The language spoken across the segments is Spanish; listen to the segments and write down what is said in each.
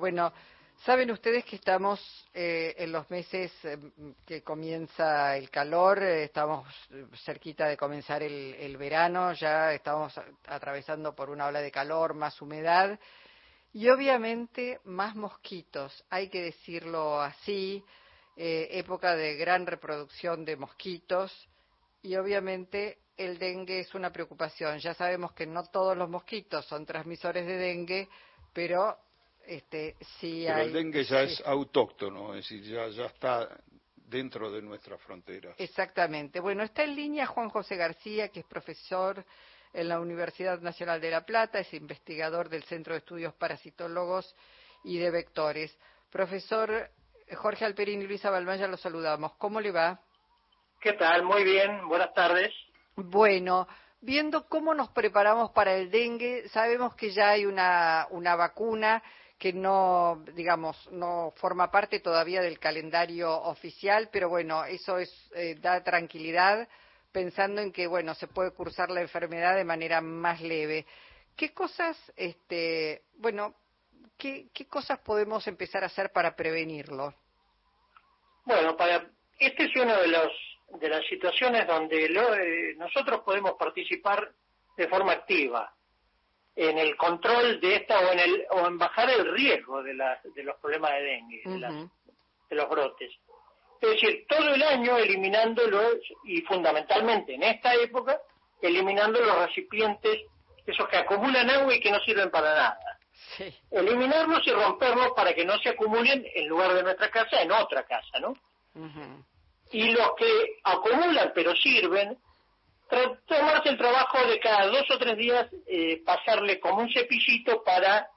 Bueno, saben ustedes que estamos eh, en los meses eh, que comienza el calor, eh, estamos cerquita de comenzar el, verano, ya estamos atravesando por una ola de calor, más humedad y obviamente más mosquitos, hay que decirlo así, época de gran reproducción de mosquitos y obviamente el dengue es una preocupación. Ya sabemos que no todos los mosquitos son transmisores de dengue, pero este, sí Pero el dengue ya es autóctono, es decir, ya, ya está dentro de nuestras fronteras. Exactamente. Bueno, está en línea Juan José García, que es profesor en la Universidad Nacional de La Plata, es investigador del Centro de Estudios Parasitólogos y de Vectores. Profesor Jorge Alperín y Luisa Balmaya, los saludamos. ¿Cómo le va? ¿Qué tal? Muy bien, buenas tardes. Bueno, viendo cómo nos preparamos para el dengue, sabemos que ya hay una, una vacuna que no, digamos, no forma parte todavía del calendario oficial, pero bueno, eso es, eh, da tranquilidad pensando en que, bueno, se puede cursar la enfermedad de manera más leve. ¿Qué cosas, este, bueno, qué, qué cosas podemos empezar a hacer para prevenirlo? Bueno, para, este es uno de los de las situaciones donde eh, nosotros podemos participar de forma activa en el control de esta o en, el, o en bajar el riesgo de, de los problemas de dengue, de, los brotes. Es decir, todo el año eliminándolos y fundamentalmente en esta época, eliminando los recipientes, esos que acumulan agua y que no sirven para nada. Eliminarlos y romperlos para que no se acumulen en lugar de nuestra casa, en otra casa, ¿no? Y los que acumulan pero sirven, tomarse el trabajo de cada dos o tres días eh, pasarle como un cepillito para,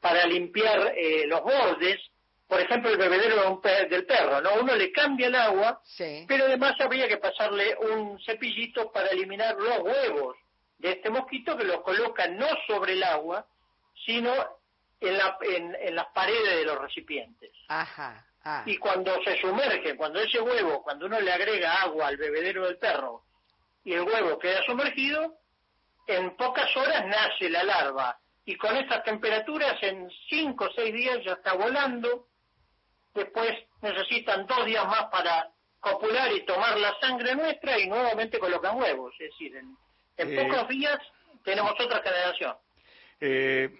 para limpiar eh, los bordes, por ejemplo el bebedero del perro, ¿no? Uno le cambia el agua, pero además habría que pasarle un cepillito para eliminar los huevos de este mosquito que los coloca no sobre el agua, sino en, la, en, las paredes de los recipientes. Ajá. Ah. Y cuando se sumerge, cuando ese huevo, cuando uno le agrega agua al bebedero del perro, y el huevo queda sumergido, en pocas horas nace la larva. Y con estas temperaturas, en cinco o seis días ya está volando. Después necesitan dos días más para copular y tomar la sangre nuestra y nuevamente colocan huevos. Es decir, en, eh, pocos días tenemos otra generación. Eh,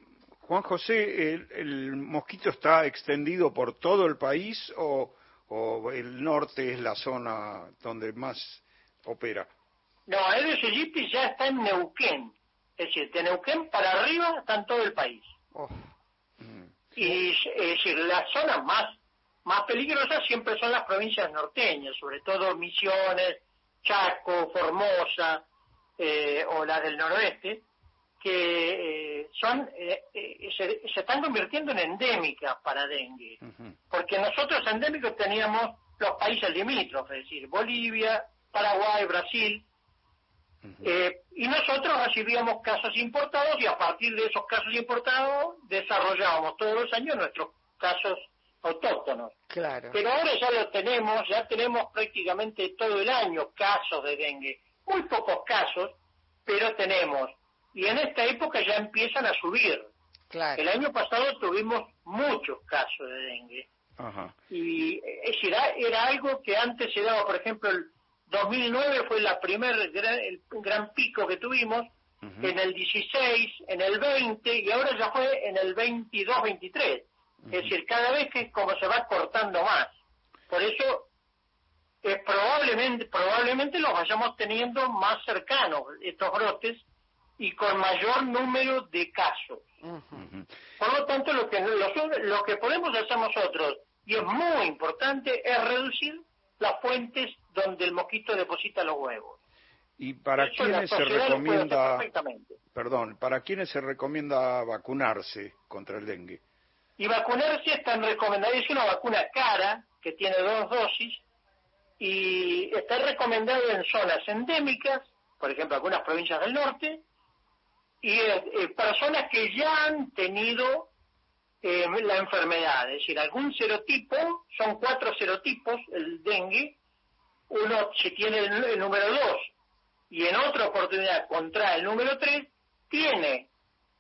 Juan José, ¿el, mosquito está extendido por todo el país o, o el norte es la zona donde más opera? No, aegypti ya está en Neuquén. Es decir, de Neuquén para arriba está en todo el país. Oh. Y es decir, las zonas más, más peligrosas siempre son las provincias norteñas, sobre todo Misiones, Chaco, Formosa eh, o las del noroeste, que eh, son eh, se, están convirtiendo en endémicas para dengue. Porque nosotros endémicos teníamos los países limítrofes, es decir, Bolivia, Paraguay, Brasil, eh, y nosotros recibíamos casos importados y a partir de esos casos importados desarrollábamos todos los años nuestros casos autóctonos. Claro. Pero ahora ya lo tenemos, ya tenemos prácticamente todo el año casos de dengue. Muy pocos casos, pero tenemos. Y en esta época ya empiezan a subir. Claro. El año pasado tuvimos muchos casos de dengue. Ajá. Y es decir, era algo que antes se daba, por ejemplo, el 2009 fue la primer gran, el gran pico que tuvimos, en el 16, en el 20 y ahora ya fue en el 22, 23. Es decir, cada vez que como se va cortando más. Por eso eh, probablemente probablemente los vayamos teniendo más cercanos estos brotes y con mayor número de casos. Por lo tanto, lo que, lo, lo que podemos hacer nosotros, y es muy importante, es reducir las fuentes donde el mosquito deposita los huevos. ¿Y para quiénes se recomienda, perdón, para quiénes se recomienda vacunarse contra el dengue? Y vacunarse está recomendado, es una vacuna cara que tiene dos dosis y está recomendado en zonas endémicas, por ejemplo, algunas provincias del norte, y eh, eh, personas que ya han tenido eh, la enfermedad, es decir, algún serotipo, son cuatro serotipos, el dengue, uno si tiene el, número 2 y en otra oportunidad contrae el número 3, tiene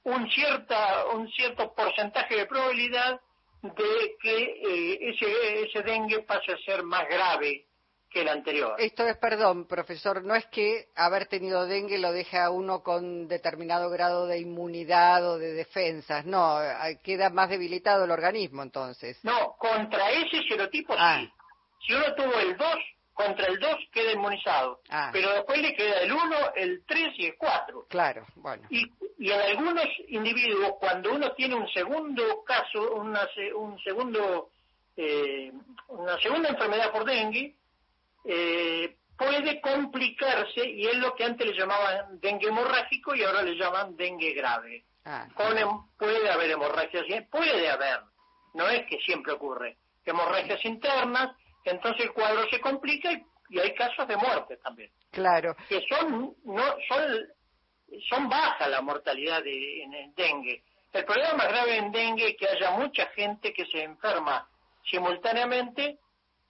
un, cierta, un cierto porcentaje de probabilidad de que eh, ese, ese dengue pase a ser más grave que el anterior. Esto es, perdón, profesor, no es que haber tenido dengue lo deja a uno con determinado grado de inmunidad o de defensas, no, queda más debilitado el organismo entonces. No, contra ese serotipo sí. Ah. Si uno tuvo el 2, contra el 2 queda inmunizado, ah. pero después le queda el 1, el 3 y el 4. Claro, bueno. Y, y en algunos individuos, cuando uno tiene un segundo caso, una, un segundo, eh, una segunda enfermedad por dengue, eh, puede complicarse y es lo que antes le llamaban dengue hemorrágico y ahora le llaman dengue grave. Ah, puede haber hemorragias, puede haber, no es que siempre ocurre, hemorragias internas, entonces el cuadro se complica y, hay casos de muerte también. Claro. Que son, no, son, son bajas la mortalidad de, en el dengue. El problema más grave en dengue es que haya mucha gente que se enferma simultáneamente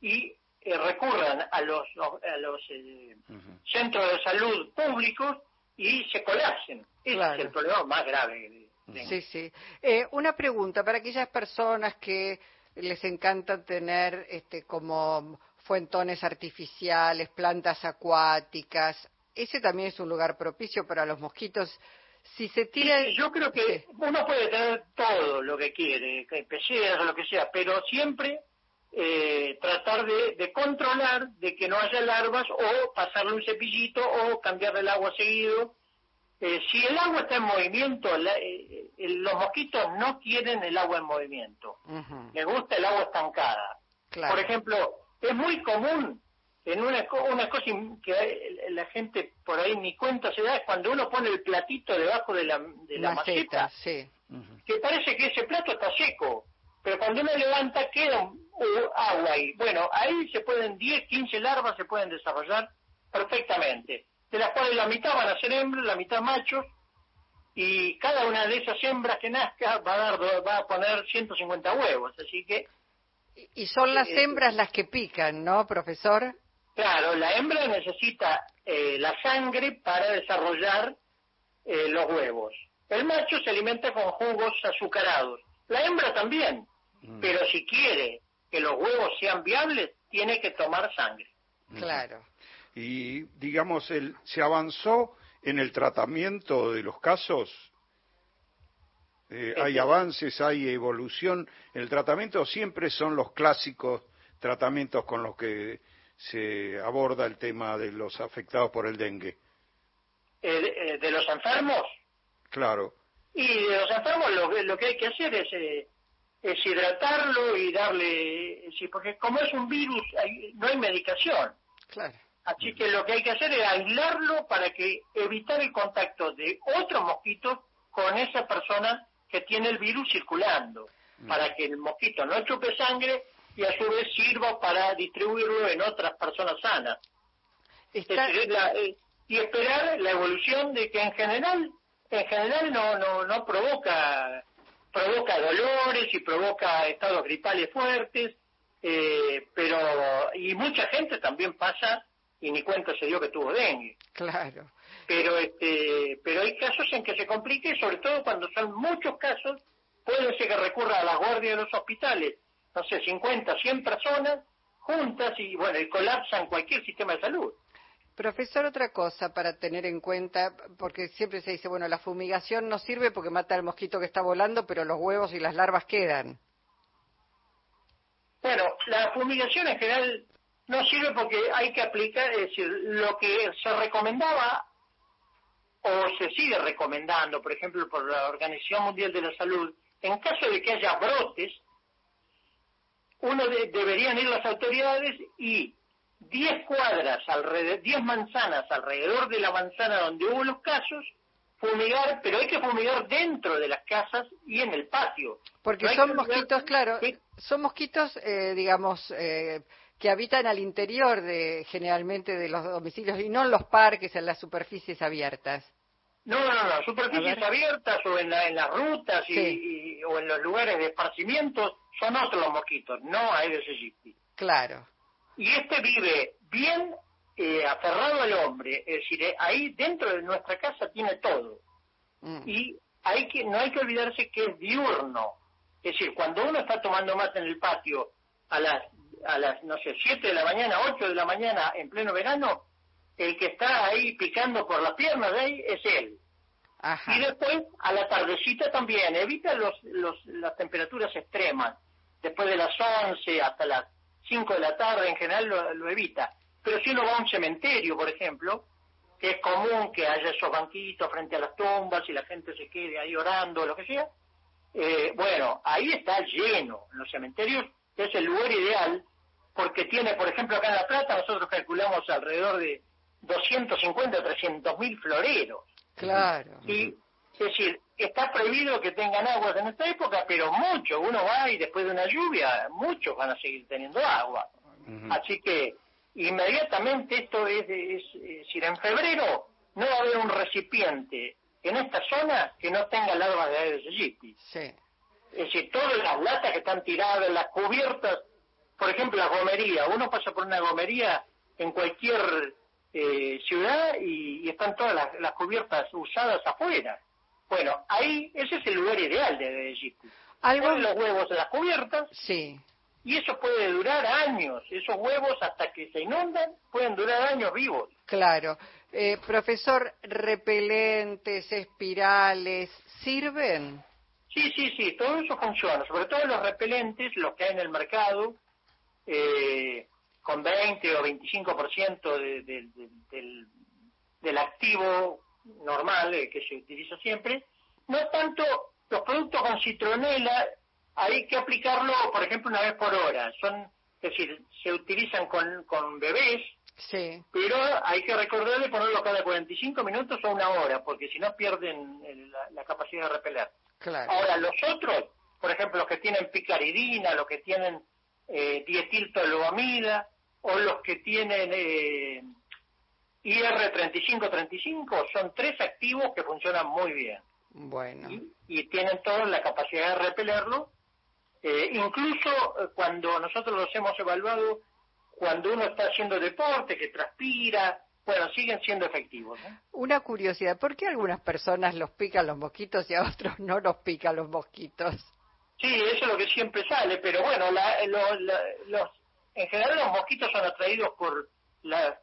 y eh, recurran a los, a los eh, centros de salud públicos y se colapsen. Ese es el problema más grave. sí, sí. Eh, una pregunta para aquellas personas que les encanta tener este, como fuentones artificiales, plantas acuáticas. Ese también es un lugar propicio para los mosquitos. Si se tira... yo creo que uno puede tener todo lo que quiere, peceras o lo que sea, pero siempre eh, tratar de, controlar de que no haya larvas o pasarle un cepillito o cambiar el agua seguido. Eh, si el agua está en movimiento, eh, los mosquitos no quieren el agua en movimiento. Les gusta el agua estancada. Por ejemplo, es muy común en una, una cosa que la gente por ahí ni cuenta se da es cuando uno pone el platito debajo de la, de la maceta, que parece que ese plato está seco pero cuando uno levanta queda agua ahí. Bueno, ahí se pueden 10, 15 larvas se pueden desarrollar perfectamente, de las cuales la mitad van a ser hembras, la mitad machos, y cada una de esas hembras que nazca va a, dar, va a poner 150 huevos, así que... Y son las eh, hembras las que pican, ¿no, profesor? Claro, la hembra necesita eh, la sangre para desarrollar eh, los huevos. El macho se alimenta con jugos azucarados. La hembra también. Mm. Pero si quiere que los huevos sean viables, tiene que tomar sangre. Claro. Y digamos, el, ¿se avanzó en el tratamiento de los casos? Eh, ¿Hay este- avances, hay evolución? ¿El tratamiento siempre son los clásicos tratamientos con los que se aborda el tema de los afectados por el dengue? Eh, eh, ¿De los enfermos? Claro. Y de los enfermos lo, lo que hay que hacer es es hidratarlo y darle, sí, porque como es un virus, no hay medicación. Claro. Así que lo que hay que hacer es aislarlo para que evitar el contacto de otros mosquitos con esa persona que tiene el virus circulando, mm. para que el mosquito no chupe sangre y a su vez sirva para distribuirlo en otras personas sanas. Eh, y esperar la evolución de que en general, en general no, no, no provoca provoca dolores y provoca estados gripales fuertes, eh, pero y mucha gente también pasa y ni cuenta se dio que tuvo dengue. Claro. Pero este, pero hay casos en que se complique, sobre todo cuando son muchos casos, puede ser que recurra a la guardia de los hospitales, no sé, 50, 100 personas juntas y bueno, y colapsan cualquier sistema de salud. Profesor, otra cosa para tener en cuenta, porque siempre se dice, bueno, la fumigación no sirve porque mata al mosquito que está volando, pero los huevos y las larvas quedan. Bueno, la fumigación en general no sirve porque hay que aplicar, es decir, lo que se recomendaba o se sigue recomendando, por ejemplo, por la Organización Mundial de la Salud, en caso de que haya brotes, uno deberían ir las autoridades y 10 cuadras, alrededor, 10 manzanas alrededor de la manzana donde hubo los casos, fumigar, pero hay que fumigar dentro de las casas y en el patio. Porque son mosquitos, claro, son mosquitos, eh, digamos, eh, que habitan al interior de generalmente de los domicilios y no en los parques, en las superficies abiertas. No, no, no, superficies abiertas o en, en las rutas y, o en los lugares de esparcimiento son otros los mosquitos, no Aedes aegypti. Claro y este vive bien eh, aferrado al hombre, es decir, eh, ahí dentro de nuestra casa tiene todo. Mm. Y hay que, no hay que olvidarse que es diurno. Es decir, cuando uno está tomando mate en el patio a las, a las no sé, 7 de la mañana, 8 de la mañana en pleno verano, el que está ahí picando por las piernas de ahí es él. Y después, a la tardecita también, evita los, los, las temperaturas extremas. Después de las 11 hasta las 5 de la tarde, en general lo, evita. Pero si uno va a un cementerio, por ejemplo, que es común que haya esos banquitos frente a las tumbas y la gente se quede ahí orando, o lo que sea, eh, bueno, ahí está lleno. En los cementerios es el lugar ideal porque tiene, por ejemplo, acá en La Plata nosotros calculamos alrededor de 250 o 300 mil floreros. Claro. Y, es decir, está prohibido que tengan aguas en esta época, pero mucho, uno va y después de una lluvia, muchos van a seguir teniendo agua. Así que inmediatamente esto es, es, decir, en febrero no va a haber un recipiente en esta zona que no tenga larvas de Aedes aegypti. Sí. Es decir, todas las latas que están tiradas, las cubiertas, por ejemplo, la gomería, uno pasa por una gomería en cualquier eh, ciudad y, están todas las, cubiertas usadas afuera. Bueno, ahí ese es el lugar ideal de Egipto. ¿Algo? los huevos en las cubiertas. Sí. Y eso puede durar años. Esos huevos, hasta que se inundan, pueden durar años vivos. Claro. Eh, profesor, repelentes, espirales, ¿sirven? Sí, sí, sí, todo eso funciona. Sobre todo los repelentes, los que hay en el mercado, eh, con 20 o 25% de, del, del activo normal eh, que se utiliza siempre. No tanto los productos con citronela, hay que aplicarlo, por ejemplo, una vez por hora. Son, es decir, se utilizan con, con bebés, sí. pero hay que recordarle ponerlo cada 45 minutos o una hora, porque si no pierden la, capacidad de repeler. Claro. Ahora, los otros, por ejemplo, los que tienen picaridina, los que tienen eh, dietiltoloamida, o los que tienen eh, IR3535 son tres activos que funcionan muy bien. Bueno. Y, tienen todos la capacidad de repelerlo. Eh, incluso eh, cuando nosotros los hemos evaluado, cuando uno está haciendo deporte, que transpira, bueno, siguen siendo efectivos. Una curiosidad, ¿por qué algunas personas los pican los mosquitos y a otros no los pican los mosquitos? Sí, eso es lo que siempre sale, pero bueno, la, los en general los mosquitos son atraídos por la,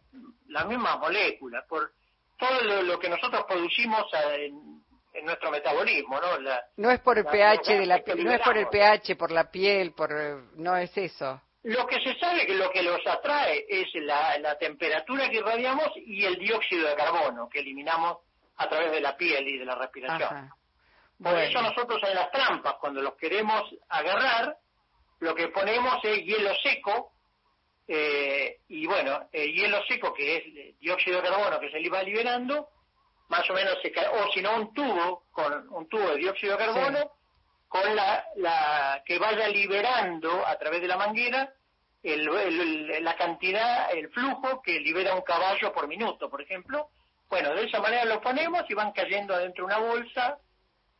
la misma molécula, por todo lo, que nosotros producimos en, nuestro metabolismo, ¿no? no es por el pH de la no es por el pH, por la piel, por no es eso. Lo que se sabe que lo que los atrae es la, la temperatura que irradiamos y el dióxido de carbono que eliminamos a través de la piel y de la respiración. Por eso nosotros en las trampas, cuando los queremos agarrar, lo que ponemos es hielo seco eh, y bueno, el hielo seco, que es dióxido de carbono que se le va liberando, más o menos se cae, o si no un tubo, con un tubo de dióxido de carbono, con la, la que vaya liberando a través de la manguera el, la cantidad, el flujo que libera un caballo por minuto, por ejemplo. Bueno, de esa manera lo ponemos y van cayendo adentro de una bolsa,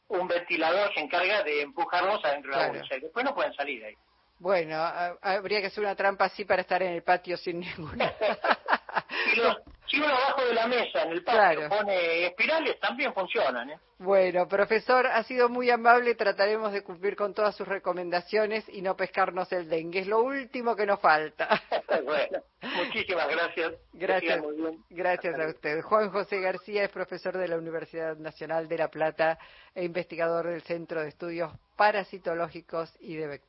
un ventilador se encarga de empujarlos adentro de la bolsa y después no pueden salir ahí. Bueno, habría que hacer una trampa así para estar en el patio sin ninguna. si, uno abajo de la mesa en el patio pone espirales, también funcionan. ¿eh? Bueno, profesor, ha sido muy amable. Trataremos de cumplir con todas sus recomendaciones y no pescarnos el dengue. Es lo último que nos falta. bueno, muchísimas gracias. Gracias, gracias a usted. Juan José García es profesor de la Universidad Nacional de La Plata e investigador del Centro de Estudios Parasitológicos y de Vectores.